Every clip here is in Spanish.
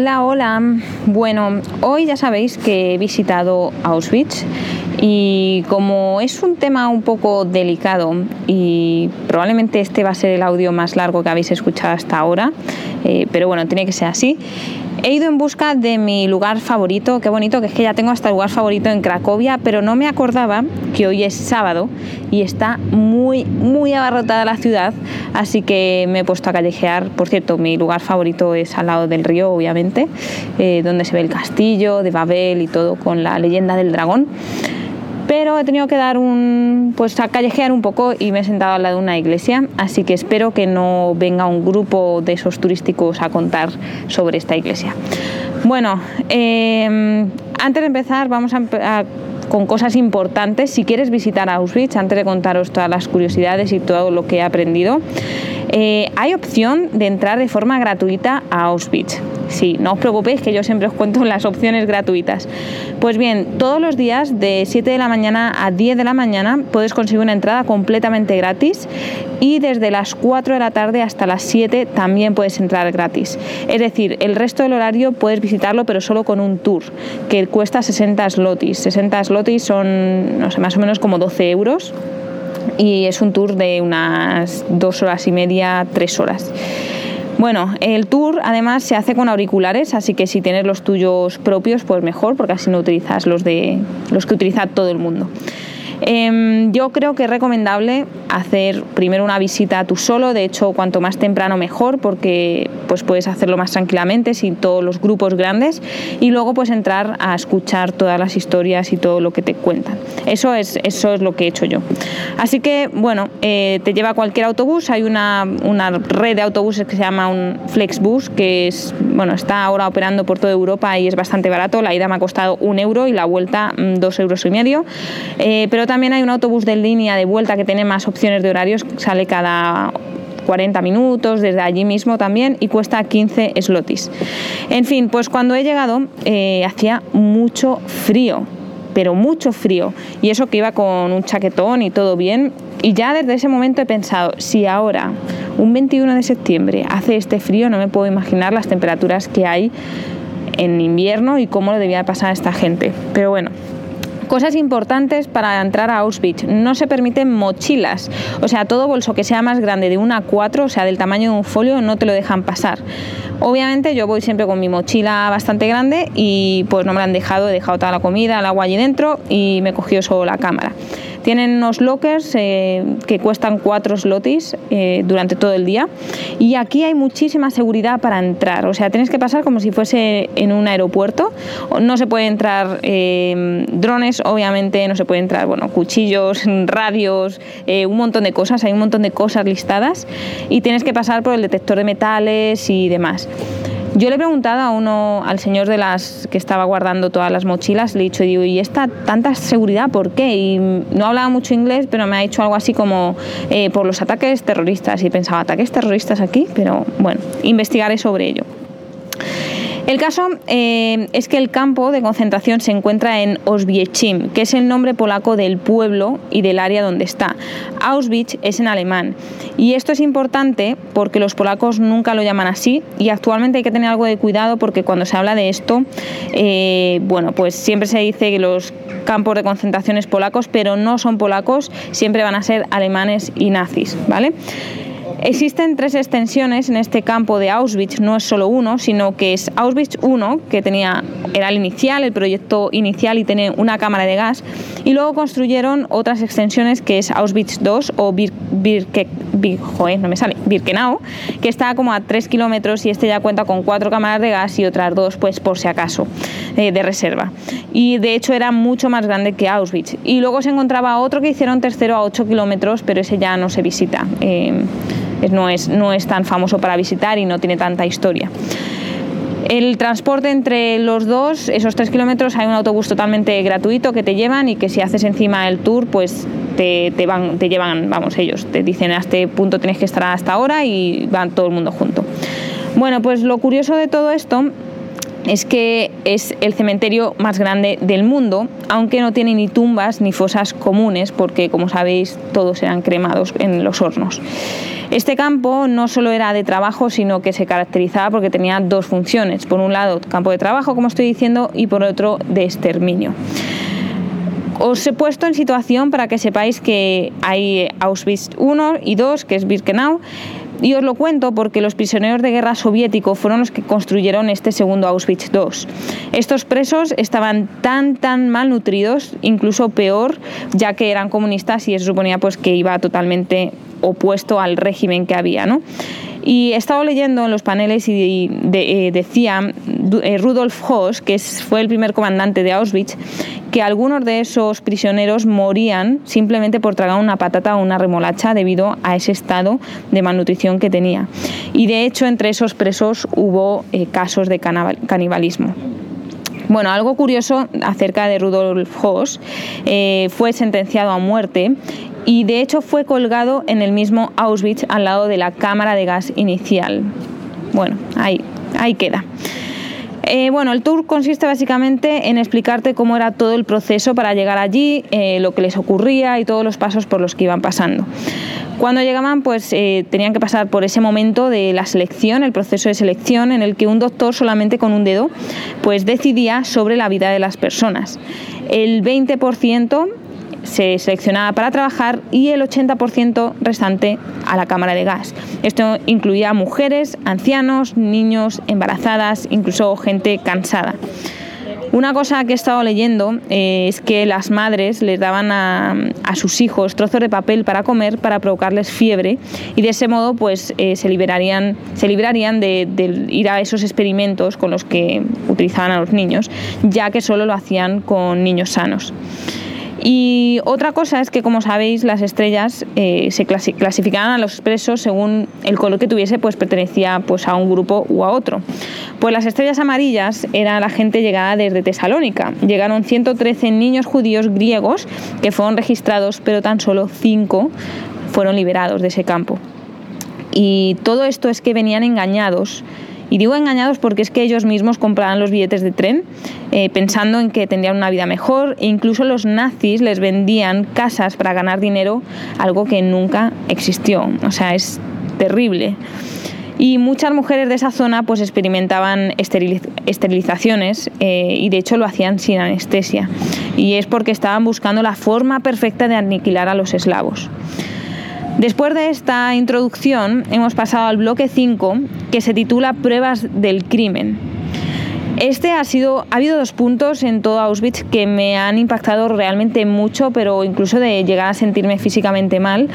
Hola, hola. Bueno, hoy ya sabéis que he visitado Auschwitz y como es un tema un poco delicado y probablemente este va a ser el audio más largo que habéis escuchado hasta ahora, eh, pero bueno, tiene que ser así. He ido en busca de mi lugar favorito, qué bonito, que es que ya tengo hasta el lugar favorito en Cracovia, pero no me acordaba que hoy es sábado y está muy, muy abarrotada la ciudad, así que me he puesto a callejear. Por cierto, mi lugar favorito es al lado del río, obviamente, eh, donde se ve el castillo de Babel y todo con la leyenda del dragón pero he tenido que dar un pues a callejear un poco y me he sentado al lado de una iglesia así que espero que no venga un grupo de esos turísticos a contar sobre esta iglesia. Bueno em, antes de empezar vamos a, con cosas importantes. Si quieres visitar Auschwitz antes de contaros todas las curiosidades y todo lo que he aprendido eh, hay opción de entrar de forma gratuita a Auschwitz Sí, no os preocupéis que yo siempre os cuento las opciones gratuitas. Pues bien, todos los días de 7 de la mañana a 10 de la mañana puedes conseguir una entrada completamente gratis y desde las 4 de la tarde hasta las 7 también puedes entrar gratis. Es decir, el resto del horario puedes visitarlo pero solo con un tour que cuesta 60 slotis. 60 slotis son, no sé, más o menos como 12 euros y es un tour de unas 2 horas y media, 3 horas. Bueno, el tour además se hace con auriculares, así que si tienes los tuyos propios, pues mejor, porque así no utilizas los de los que utiliza todo el mundo. Em, yo creo que es recomendable hacer primero una visita tú solo, de hecho cuanto más temprano mejor porque pues puedes hacerlo más tranquilamente sin todos los grupos grandes y luego pues entrar a escuchar todas las historias y todo lo que te cuentan. Eso es, eso es lo que he hecho yo. Así que bueno, eh, te lleva cualquier autobús, hay una, una, red de autobuses que se llama un Flexbus que es, bueno, está ahora operando por toda Europa y es bastante barato, la ida me ha costado un euro y la vuelta mm, dos euros y medio, eh, pero también hay un autobús de línea de vuelta que tiene más opciones de horarios, sale cada 40 minutos, desde allí mismo también, y cuesta 15 slotis. En fin, pues cuando he llegado eh, hacía mucho frío, pero mucho frío, y eso que iba con un chaquetón y todo bien, y ya desde ese momento he pensado, si ahora, un 21 de septiembre, hace este frío, no me puedo imaginar las temperaturas que hay en invierno y cómo lo debía pasar a esta gente. Pero bueno, Cosas importantes para entrar a Auschwitz. No se permiten mochilas. O sea, todo bolso que sea más grande de una a 4, o sea, del tamaño de un folio, no te lo dejan pasar. Obviamente yo voy siempre con mi mochila bastante grande y pues no me la han dejado, he dejado toda la comida, el agua allí dentro y me cogió solo la cámara. Tienen unos lockers eh, que cuestan 4 slotis eh, durante todo el día y aquí hay muchísima seguridad para entrar. O sea, tienes que pasar como si fuese en un aeropuerto. No se puede entrar eh, drones, obviamente, no se puede entrar bueno, cuchillos, radios, un montón de cosas. Hay un montón de cosas listadas y tienes que pasar por el detector de metales y demás. Yo le he preguntado a uno, al señor de las que estaba guardando todas las mochilas, le he dicho, digo, ¿y esta tanta seguridad por qué? Y no hablaba mucho inglés, pero me ha dicho algo así como eh, por los ataques terroristas. Y pensaba, ¿ataques terroristas aquí? Pero bueno, investigaré sobre ello. El caso eh, es que el campo de concentración se encuentra en Oswiecim, que es el nombre polaco del pueblo y del área donde está. Auschwitz es en alemán. Y esto es importante porque los polacos nunca lo llaman así y actualmente hay que tener algo de cuidado porque cuando se habla de esto, eh, bueno, pues siempre se dice que los campos de concentración polacos, pero no son polacos, siempre van a ser alemanes y nazis, ¿vale? Existen tres extensiones en este campo de Auschwitz, no es solo uno, sino que es Auschwitz 1, que tenía, era el inicial, el proyecto inicial y tiene una cámara de gas, y luego construyeron otras extensiones que es Auschwitz 2 o no me sale, Birkenau, que está como a 3 kilómetros y este ya cuenta con cuatro cámaras de gas y otras dos, pues por si acaso, eh, de reserva. Y de hecho era mucho más grande que Auschwitz. Y luego se encontraba otro que hicieron tercero a 8 kilómetros, pero ese ya no se visita. Eh, no es, no es tan famoso para visitar y no tiene tanta historia. El transporte entre los dos, esos tres kilómetros, hay un autobús totalmente gratuito que te llevan y que si haces encima el tour, pues te, te, van, te llevan, vamos, ellos te dicen a este punto tienes que estar hasta ahora y van todo el mundo junto. Bueno, pues lo curioso de todo esto es que es el cementerio más grande del mundo, aunque no tiene ni tumbas ni fosas comunes, porque como sabéis todos eran cremados en los hornos. Este campo no solo era de trabajo, sino que se caracterizaba porque tenía dos funciones. Por un lado, campo de trabajo, como estoy diciendo, y por otro, de exterminio. Os he puesto en situación para que sepáis que hay Auschwitz 1 y 2, que es Birkenau, y os lo cuento porque los prisioneros de guerra soviéticos fueron los que construyeron este segundo Auschwitz II. Estos presos estaban tan, tan malnutridos, incluso peor, ya que eran comunistas y se suponía pues, que iba totalmente opuesto al régimen que había. ¿no? Y he estado leyendo en los paneles y de, eh, decía eh, Rudolf Hoss, que fue el primer comandante de Auschwitz, que algunos de esos prisioneros morían simplemente por tragar una patata o una remolacha debido a ese estado de malnutrición que tenía. Y de hecho entre esos presos hubo eh, casos de canibalismo. Bueno, algo curioso acerca de Rudolf Hoss, fue sentenciado a muerte y de hecho fue colgado en el mismo Auschwitz al lado de la cámara de gas inicial. Bueno, ahí, ahí queda. Eh, bueno, el tour consiste básicamente en explicarte cómo era todo el proceso para llegar allí, eh, lo que les ocurría y todos los pasos por los que iban pasando. Cuando llegaban, pues eh, tenían que pasar por ese momento de la selección, el proceso de selección, en el que un doctor solamente con un dedo, pues decidía sobre la vida de las personas. El 20% se seleccionaba para trabajar y el 80% restante a la cámara de gas. Esto incluía mujeres, ancianos, niños, embarazadas, incluso gente cansada. Una cosa que he estado leyendo eh, es que las madres les daban a, sus hijos trozos de papel para comer para provocarles fiebre y de ese modo pues eh, se liberarían, se librarían de, de, ir a esos experimentos con los que utilizaban a los niños, ya que solo lo hacían con niños sanos. Y otra cosa es que, como sabéis, las estrellas eh, se clasificaban a los expresos según el color que tuviese, pues pertenecía pues, a un grupo u a otro. Pues las estrellas amarillas era la gente llegada desde Tesalónica. Llegaron 113 niños judíos griegos que fueron registrados, pero tan solo 5 fueron liberados de ese campo. Y todo esto es que venían engañados y digo engañados porque es que ellos mismos compraban los billetes de tren eh, pensando en que tendrían una vida mejor e incluso los nazis les vendían casas para ganar dinero, algo que nunca existió. O sea, es terrible. Y muchas mujeres de esa zona pues experimentaban esterilizaciones eh, y de hecho lo hacían sin anestesia. Y es porque estaban buscando la forma perfecta de aniquilar a los eslavos. Después de esta introducción hemos pasado al bloque 5 que se titula Pruebas del crimen. Este ha sido, ha habido dos puntos en todo Auschwitz que me han impactado realmente mucho, pero incluso de llegar a sentirme físicamente mal,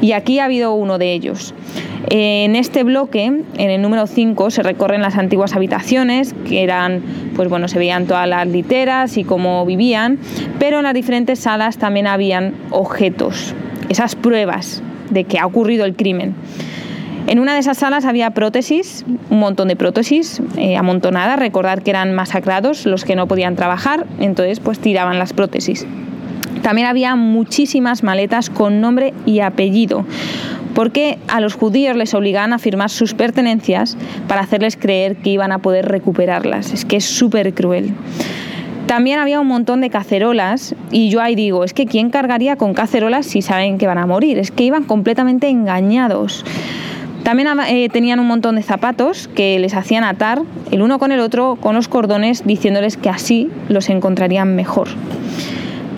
y aquí ha habido uno de ellos. En este bloque, en el número 5, se recorren las antiguas habitaciones, que eran, pues bueno, se veían todas las literas y cómo vivían, pero en las diferentes salas también habían objetos, esas pruebas de que ha ocurrido el crimen. En una de esas salas había prótesis, un montón de prótesis eh, amontonadas. Recordar que eran masacrados los que no podían trabajar, entonces pues tiraban las prótesis. También había muchísimas maletas con nombre y apellido, porque a los judíos les obligaban a firmar sus pertenencias para hacerles creer que iban a poder recuperarlas. Es que es súper cruel. También había un montón de cacerolas y yo ahí digo, es que ¿quién cargaría con cacerolas si saben que van a morir? Es que iban completamente engañados. También eh, tenían un montón de zapatos que les hacían atar el uno con el otro con los cordones diciéndoles que así los encontrarían mejor.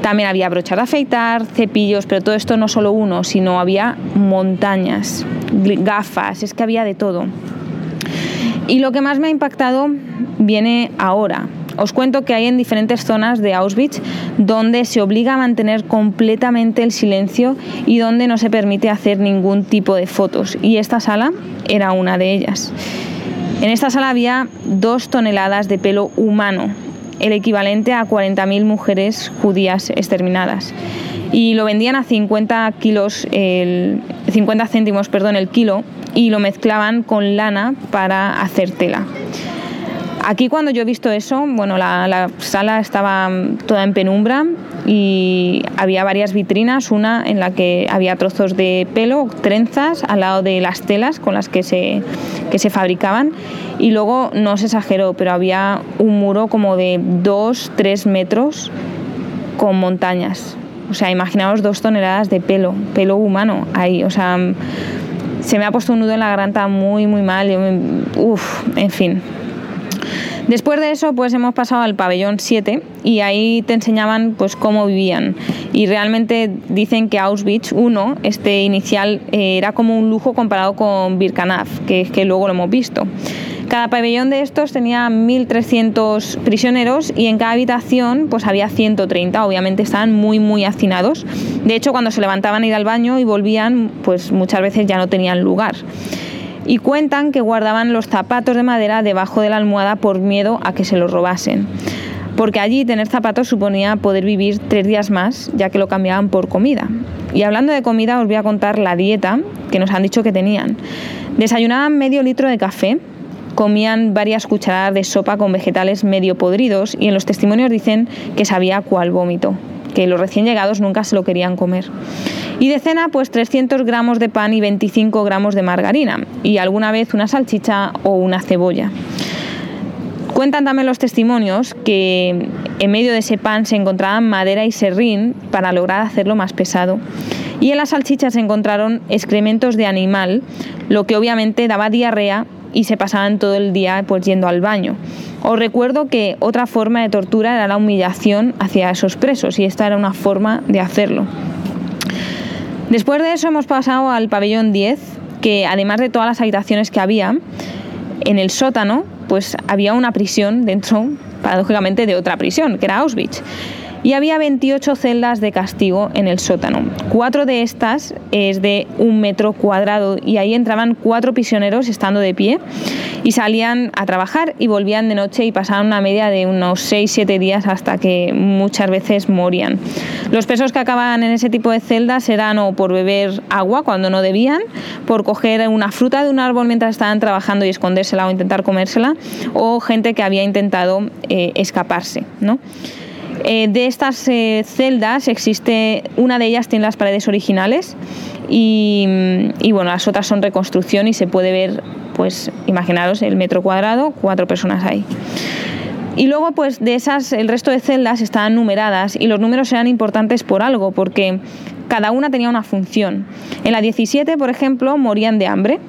También había brochas de afeitar, cepillos, pero todo esto no solo uno, sino había montañas, gafas, es que había de todo. Y lo que más me ha impactado viene ahora, os cuento que hay en diferentes zonas de Auschwitz donde se obliga a mantener completamente el silencio y donde no se permite hacer ningún tipo de fotos. Y esta sala era una de ellas. En esta sala había dos toneladas de pelo humano, el equivalente a 40.000 mujeres judías exterminadas. Y lo vendían a 50, kilos el, 50 céntimos perdón, el kilo y lo mezclaban con lana para hacer tela. Aquí cuando yo he visto eso, bueno, la, sala estaba toda en penumbra y había varias vitrinas, una en la que había trozos de pelo, trenzas, al lado de las telas con las que se, que se fabricaban y luego, no se exageró, pero había un muro como de 2-3 metros con montañas. O sea, imaginaos dos toneladas de pelo, pelo humano ahí. O sea, se me ha puesto un nudo en la garganta muy, muy mal. Uf, en fin. Después de eso, pues hemos pasado al pabellón 7 y ahí te enseñaban pues cómo vivían. Y realmente dicen que Auschwitz 1, este inicial, eh, era como un lujo comparado con Birkenau, que, que luego lo hemos visto. Cada pabellón de estos tenía 1.300 prisioneros y en cada habitación pues había 130. Obviamente estaban muy muy hacinados. De hecho, cuando se levantaban a ir al baño y volvían, pues muchas veces ya no tenían lugar. Y cuentan que guardaban los zapatos de madera debajo de la almohada por miedo a que se los robasen porque allí tener zapatos suponía poder vivir tres días más, ya que lo cambiaban por comida. Y hablando de comida, os voy a contar la dieta que nos han dicho que tenían. Desayunaban medio litro de café, comían varias cucharadas de sopa con vegetales medio podridos y en los testimonios dicen que sabía cual vómito, que los recién llegados nunca se lo querían comer. Y de cena, pues 300 gramos de pan y 25 gramos de margarina y alguna vez una salchicha o una cebolla. Cuentan también los testimonios que en medio de ese pan se encontraban madera y serrín para lograr hacerlo más pesado. Y en las salchichas se encontraron excrementos de animal, lo que obviamente daba diarrea y se pasaban todo el día pues yendo al baño. Os recuerdo que otra forma de tortura era la humillación hacia esos presos y esta era una forma de hacerlo. Después de eso hemos pasado al pabellón 10, que además de todas las habitaciones que había, en el sótano pues había una prisión dentro, paradójicamente, de otra prisión, que era Auschwitz y había 28 celdas de castigo en el sótano. Cuatro de estas es de un metro cuadrado y ahí entraban cuatro prisioneros estando de pie y salían a trabajar y volvían de noche y pasaban una media de unos 6-7 días hasta que muchas veces morían. Los presos que acababan en ese tipo de celdas eran o por beber agua cuando no debían, por coger una fruta de un árbol mientras estaban trabajando y escondérsela o intentar comérsela, o gente que había intentado eh, escaparse. ¿no? Eh, de estas eh, celdas existe, una de ellas tiene las paredes originales y, bueno, las otras son reconstrucción y se puede ver, pues imaginaros el metro cuadrado, cuatro personas ahí. Y luego, pues de esas, el resto de celdas estaban numeradas y los números eran importantes por algo, porque cada una tenía una función. En la 17, por ejemplo, morían de hambre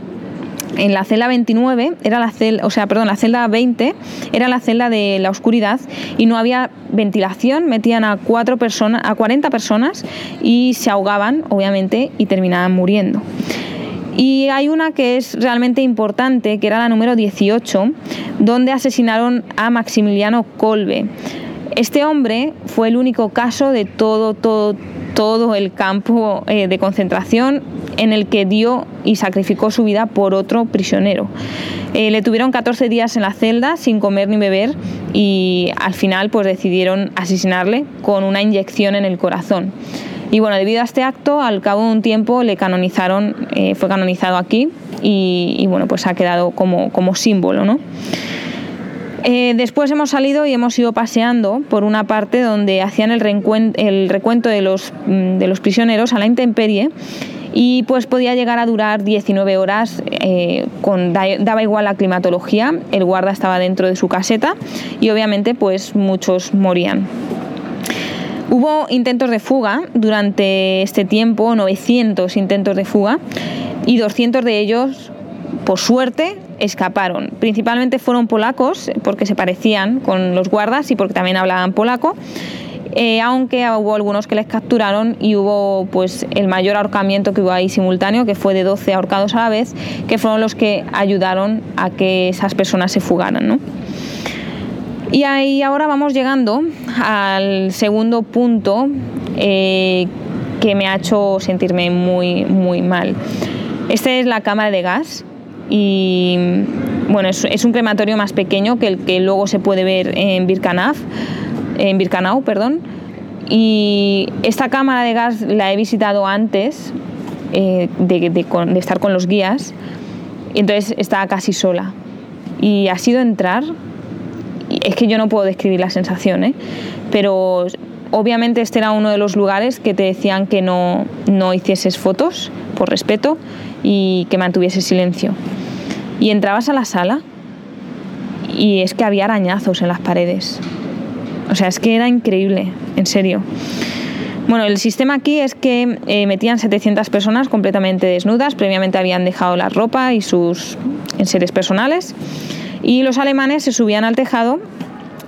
en la celda 29 era la celda, o sea, perdón, la celda 20 era la celda de la oscuridad y no había ventilación, metían a cuatro personas, a 40 personas y se ahogaban, obviamente, y terminaban muriendo. Y hay una que es realmente importante, que era la número 18, donde asesinaron a Maximiliano Kolbe. Este hombre fue el único caso de todo, todo, todo el campo eh, de concentración en el que dio y sacrificó su vida por otro prisionero. Eh, le tuvieron 14 días en la celda sin comer ni beber y al final pues decidieron asesinarle con una inyección en el corazón. Y bueno, debido a este acto, al cabo de un tiempo le canonizaron, eh, fue canonizado aquí y, bueno, pues ha quedado como, como símbolo, ¿no? Eh, después hemos salido y hemos ido paseando por una parte donde hacían el, recuento de los, mm, de los prisioneros a la intemperie y pues podía llegar a durar 19 horas, eh, con, daba igual la climatología, el guarda estaba dentro de su caseta y obviamente pues muchos morían. Hubo intentos de fuga durante este tiempo, 900 intentos de fuga, y 200 de ellos, por suerte, escaparon. Principalmente fueron polacos, porque se parecían con los guardas y porque también hablaban polaco. Eh, aunque hubo algunos que les capturaron y hubo pues el mayor ahorcamiento que hubo ahí simultáneo, que fue de 12 ahorcados a la vez, que fueron los que ayudaron a que esas personas se fugaran. Y ahí ahora vamos llegando al segundo punto eh, que me ha hecho sentirme muy, muy mal. Esta es la cámara de gas y bueno, es, un crematorio más pequeño que el que luego se puede ver en Birkanaf, en Birkanau, perdón. Y esta cámara de gas la he visitado antes eh, de, estar con los guías, y entonces estaba casi sola. Y ha sido entrar es que yo no puedo describir la sensación, ¿eh? pero obviamente este era uno de los lugares que te decían que no, no hicieses fotos por respeto y que mantuviese silencio. Y entrabas a la sala y es que había arañazos en las paredes. O sea, es que era increíble, en serio. Bueno, el sistema aquí es que eh, metían 700 personas completamente desnudas, previamente habían dejado la ropa y sus enseres personales, y los alemanes se subían al tejado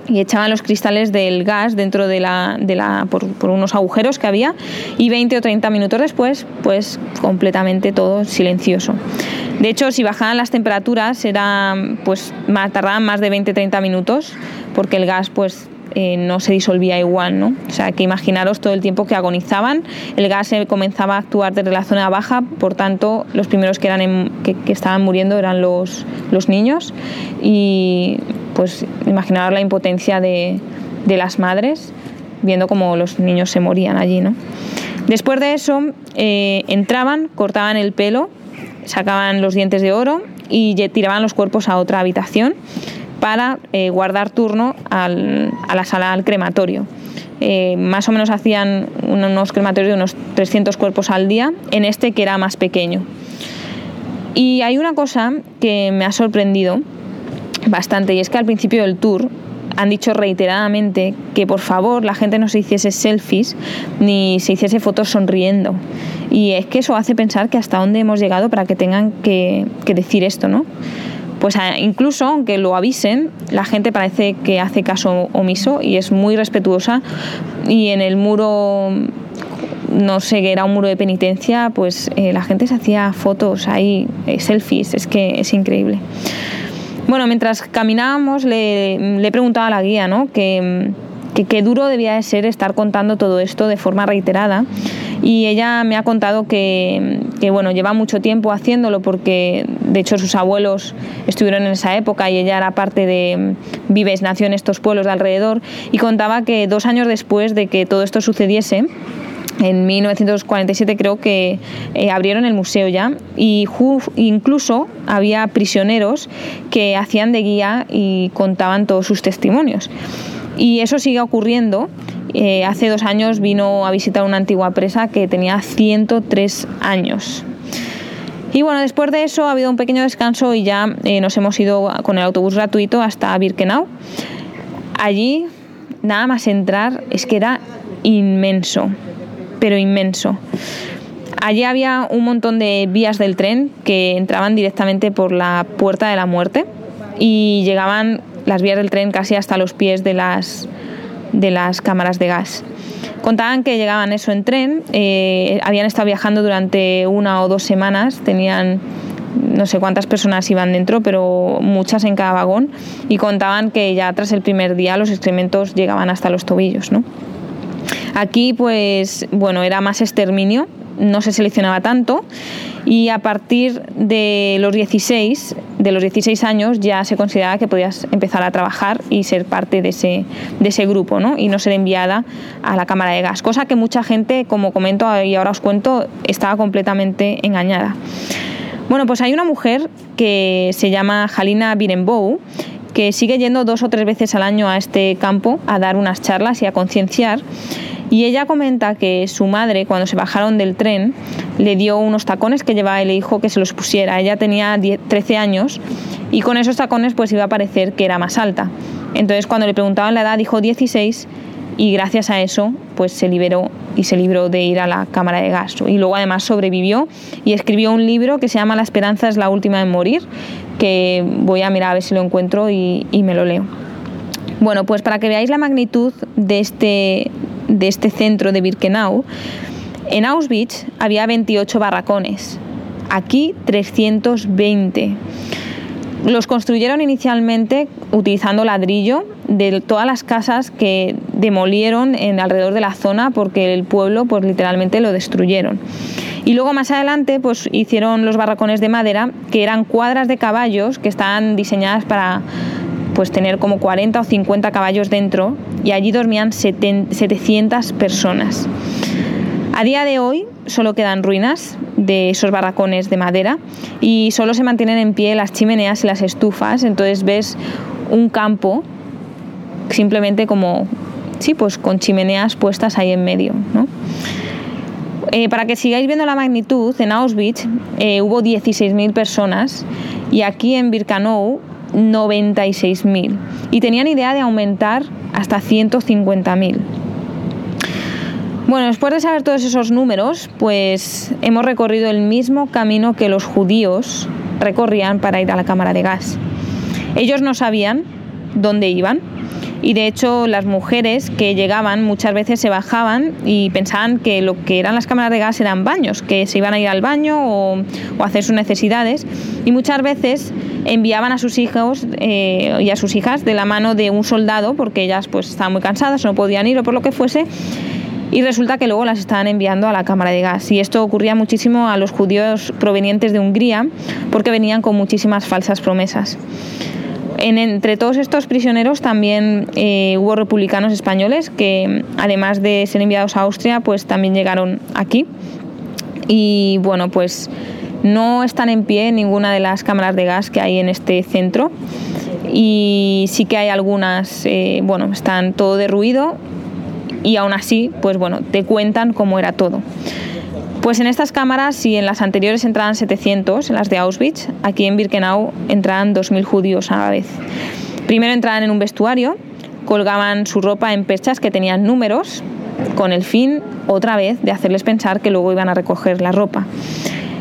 y echaban los cristales del gas dentro de la, de la por, unos agujeros que había y 20 o 30 minutos después pues completamente todo silencioso de hecho si bajaban las temperaturas era pues tardaban más de 20 30 minutos porque el gas pues eh, no se disolvía igual, ¿no? O sea, que imaginaros todo el tiempo que agonizaban, el gas comenzaba a actuar desde la zona baja, por tanto, los primeros que, eran que, estaban muriendo eran los, los niños y pues imaginaros la impotencia de, las madres viendo cómo los niños se morían allí, ¿no? Después de eso, eh, entraban, cortaban el pelo, sacaban los dientes de oro y tiraban los cuerpos a otra habitación para eh, guardar turno a la sala al crematorio. Eh, más o menos hacían unos crematorios de unos 300 cuerpos al día, en este que era más pequeño. Y hay una cosa que me ha sorprendido bastante, y es que al principio del tour han dicho reiteradamente que por favor la gente no se hiciese selfies ni se hiciese fotos sonriendo. Y es que eso hace pensar que hasta dónde hemos llegado para que tengan que, decir esto, ¿no? pues incluso aunque lo avisen, la gente parece que hace caso omiso y es muy respetuosa y en el muro no sé, que era un muro de penitencia, pues eh, la gente se hacía fotos ahí, eh, selfies, es que es increíble. Bueno, mientras caminábamos le, le preguntaba a la guía, ¿no? Que, que qué duro debía de ser estar contando todo esto de forma reiterada y ella me ha contado que, bueno, lleva mucho tiempo haciéndolo porque de hecho sus abuelos estuvieron en esa época y ella era parte de Vives, nació en estos pueblos de alrededor y contaba que dos años después de que todo esto sucediese, en 1947 creo que eh, abrieron el museo ya y incluso había prisioneros que hacían de guía y contaban todos sus testimonios. Y eso sigue ocurriendo eh, hace dos años vino a visitar una antigua presa que tenía 103 años. Y bueno, después de eso ha habido un pequeño descanso y ya eh, nos hemos ido con el autobús gratuito hasta Birkenau. Allí, nada más entrar, es que era inmenso, pero inmenso. Allí había un montón de vías del tren que entraban directamente por la puerta de la muerte y llegaban las vías del tren casi hasta los pies de las de las cámaras de gas. Contaban que llegaban eso en tren, eh, habían estado viajando durante una o dos semanas, tenían no sé cuántas personas iban dentro, pero muchas en cada vagón, y contaban que ya tras el primer día los excrementos llegaban hasta los tobillos. ¿no? Aquí, pues, bueno, era más exterminio, no se seleccionaba tanto y a partir de los 16, de los 16 años ya se consideraba que podías empezar a trabajar y ser parte de ese, de ese grupo ¿no? y no ser enviada a la cámara de gas, cosa que mucha gente, como comento y ahora os cuento, estaba completamente engañada. Bueno, pues hay una mujer que se llama Halina Birenbou que sigue yendo dos o tres veces al año a este campo a dar unas charlas y a concienciar y ella comenta que su madre, cuando se bajaron del tren, le dio unos tacones que llevaba y le dijo que se los pusiera. Ella tenía 13 años y con esos tacones pues iba a parecer que era más alta. Entonces cuando le preguntaban la edad dijo 16 y gracias a eso pues se liberó y se libró de ir a la cámara de gas. Y luego además sobrevivió y escribió un libro que se llama La esperanza es la última en morir, que voy a mirar a ver si lo encuentro y, y me lo leo. Bueno, pues para que veáis la magnitud de este, de este centro de Birkenau, en Auschwitz había 28 barracones, aquí 320. Los construyeron inicialmente utilizando ladrillo de todas las casas que demolieron en alrededor de la zona porque el pueblo pues literalmente lo destruyeron. Y luego más adelante pues hicieron los barracones de madera que eran cuadras de caballos que estaban diseñadas para pues tener como 40 o 50 caballos dentro y allí dormían 700 personas. A día de hoy solo quedan ruinas de esos barracones de madera y solo se mantienen en pie las chimeneas y las estufas, entonces ves un campo simplemente como, sí, pues con chimeneas puestas ahí en medio. Eh, para que sigáis viendo la magnitud, en Auschwitz eh, hubo 16.000 personas y aquí en Birkenau 96.000 y tenían idea de aumentar hasta 150.000. Bueno, después de saber todos esos números, pues hemos recorrido el mismo camino que los judíos recorrían para ir a la cámara de gas. Ellos no sabían dónde iban y de hecho las mujeres que llegaban muchas veces se bajaban y pensaban que lo que eran las cámaras de gas eran baños, que se iban a ir al baño o, hacer sus necesidades y muchas veces enviaban a sus hijos eh, y a sus hijas de la mano de un soldado porque ellas pues estaban muy cansadas, no podían ir o por lo que fuese y resulta que luego las estaban enviando a la cámara de gas. Y esto ocurría muchísimo a los judíos provenientes de Hungría porque venían con muchísimas falsas promesas. Entre todos estos prisioneros también eh, hubo republicanos españoles que además de ser enviados a Austria pues también llegaron aquí y bueno pues no están en pie ninguna de las cámaras de gas que hay en este centro y sí que hay algunas, eh, bueno, están todo derruido y aún así, pues bueno, te cuentan cómo era todo. Pues en estas cámaras, si en las anteriores entraban 700, en las de Auschwitz, aquí en Birkenau entraban 2.000 judíos a la vez. Primero entraban en un vestuario, colgaban su ropa en perchas que tenían números, con el fin, otra vez, de hacerles pensar que luego iban a recoger la ropa.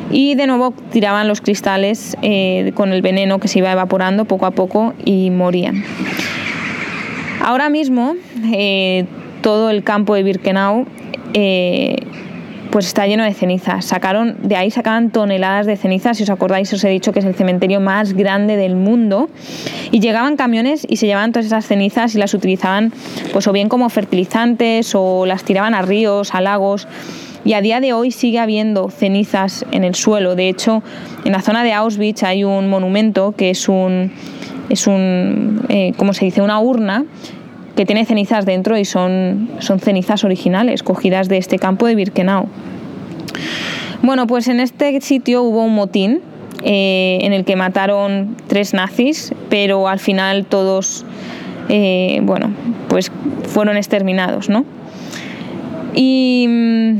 Y de nuevo tiraban los cristales eh, con el veneno que se iba evaporando poco a poco y morían. Ahora mismo, eh, todo el campo de Birkenau eh, pues está lleno de cenizas. Sacaron, de ahí sacaban toneladas de cenizas, si os acordáis os he dicho que es el cementerio más grande del mundo. Y llegaban camiones y se llevaban todas esas cenizas y las utilizaban pues o bien como fertilizantes o las tiraban a ríos, a lagos. Y a día de hoy sigue habiendo cenizas en el suelo. De hecho, en la zona de Auschwitz hay un monumento que es un, es un eh, como se dice, una urna que tiene cenizas dentro y son, son cenizas originales, cogidas de este campo de Birkenau. Bueno, pues en este sitio hubo un motín eh, en el que mataron tres nazis, pero al final todos, eh, bueno, pues fueron exterminados, ¿no? Y mm,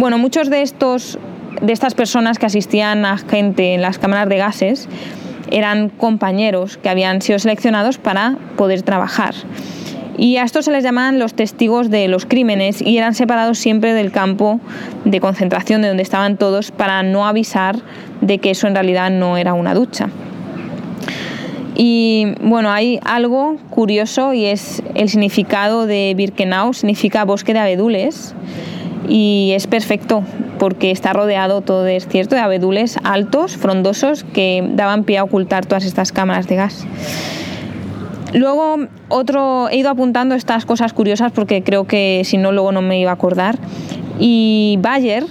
bueno, muchos de estos de estas personas que asistían a gente en las cámaras de gases eran compañeros que habían sido seleccionados para poder trabajar. Y a estos se les llamaban los testigos de los crímenes y eran separados siempre del campo de concentración de donde estaban todos para no avisar de que eso en realidad no era una ducha. Y bueno, hay algo curioso y es el significado de Birkenau, significa bosque de abedules y es perfecto porque está rodeado todo de cierto de abedules altos, frondosos, que daban pie a ocultar todas estas cámaras de gas. Luego, otro, he ido apuntando estas cosas curiosas porque creo que si no, luego no me iba a acordar. Y Bayer,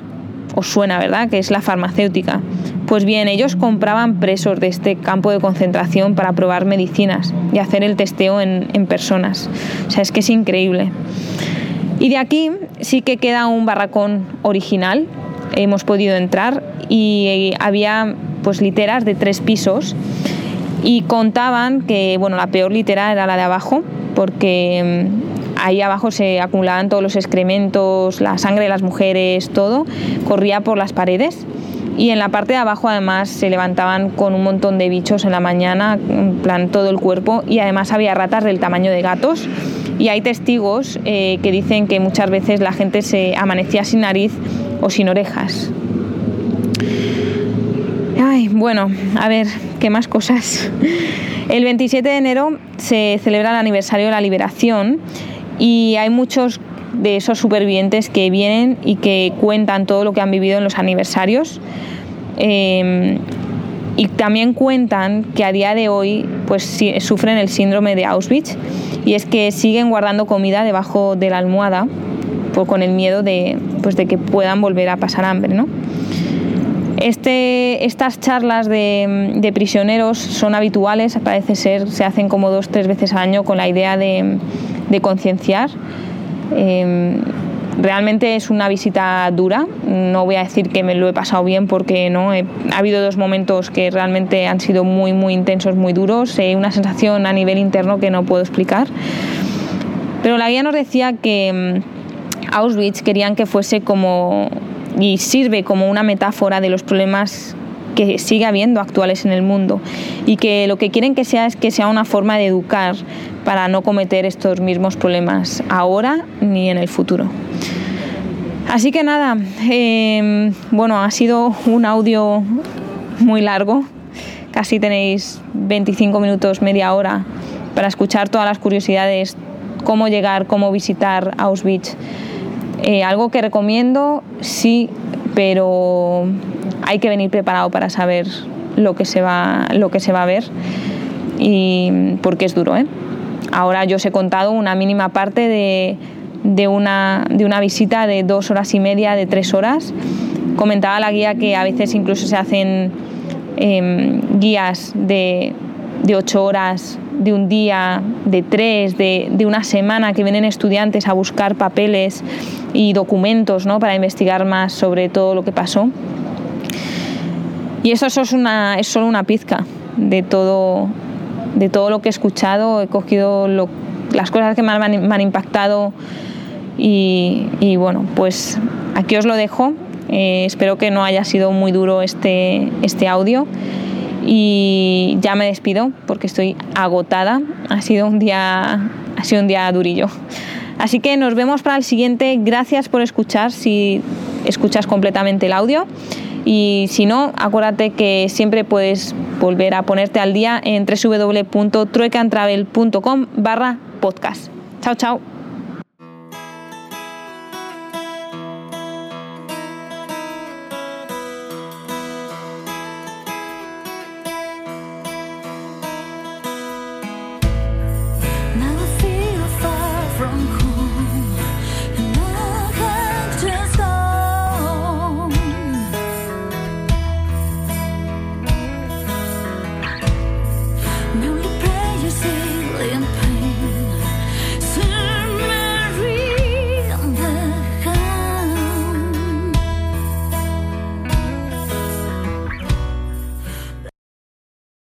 os suena, ¿verdad? Que es la farmacéutica. Pues bien, ellos compraban presos de este campo de concentración para probar medicinas y hacer el testeo en, en personas. O sea, es que es increíble. Y de aquí sí que queda un barracón original, hemos podido entrar y había pues literas de tres pisos y contaban que bueno, la peor litera era la de abajo porque mm, ahí abajo se acumulaban todos los excrementos, la sangre de las mujeres, todo, corría por las paredes y en la parte de abajo además se levantaban con un montón de bichos en la mañana, en plan todo el cuerpo. Y además había ratas del tamaño de gatos y hay testigos eh, que dicen que muchas veces la gente se amanecía sin nariz o sin orejas. Ay, bueno, a ver, ¿qué más cosas? El 27 de enero se celebra el aniversario de la liberación y hay muchos de esos supervivientes que vienen y que cuentan todo lo que han vivido en los aniversarios. Em, y también cuentan que a día de hoy pues, sufren el síndrome de Auschwitz y es que siguen guardando comida debajo de la almohada pues, con el miedo de, pues, de que puedan volver a pasar hambre. ¿no? Este, estas charlas de, prisioneros son habituales, parece ser, se hacen como dos, tres veces al año con la idea de, concienciar. Em, realmente es una visita dura. No voy a decir que me lo he pasado bien porque no. ha habido dos momentos que realmente han sido muy, muy intensos, muy duros. Eh, una sensación a nivel interno que no puedo explicar. Pero la guía nos decía que mm, Auschwitz querían que fuese como y sirve como una metáfora de los problemas que sigue habiendo actuales en el mundo y que lo que quieren que sea es que sea una forma de educar para no cometer estos mismos problemas ahora ni en el futuro. Así que nada, em, bueno, ha sido un audio muy largo, casi tenéis 25 minutos, media hora para escuchar todas las curiosidades, cómo llegar, cómo visitar Auschwitz. Eh, algo que recomiendo, sí, pero hay que venir preparado para saber lo que se va, lo que se va a ver y porque es duro. ¿eh? Ahora yo os he contado una mínima parte de, de, una, de una visita de dos horas y media, de tres horas. Comentaba la guía que a veces incluso se hacen em, guías de, de ocho horas, de un día, de tres, de, de, una semana, que vienen estudiantes a buscar papeles y documentos ¿no? para investigar más sobre todo lo que pasó. Y eso, es, una, es solo una pizca de todo, de todo lo que he escuchado. He cogido las cosas que más me han, impactado y, bueno, pues aquí os lo dejo. Eh, espero que no haya sido muy duro este, este audio y ya me despido porque estoy agotada. Ha sido un día, ha sido un día durillo. Así que nos vemos para el siguiente. Gracias por escuchar si escuchas completamente el audio. Y si no, acuérdate que siempre puedes volver a ponerte al día en www.truecantravel.com barra podcast. Chao, chao.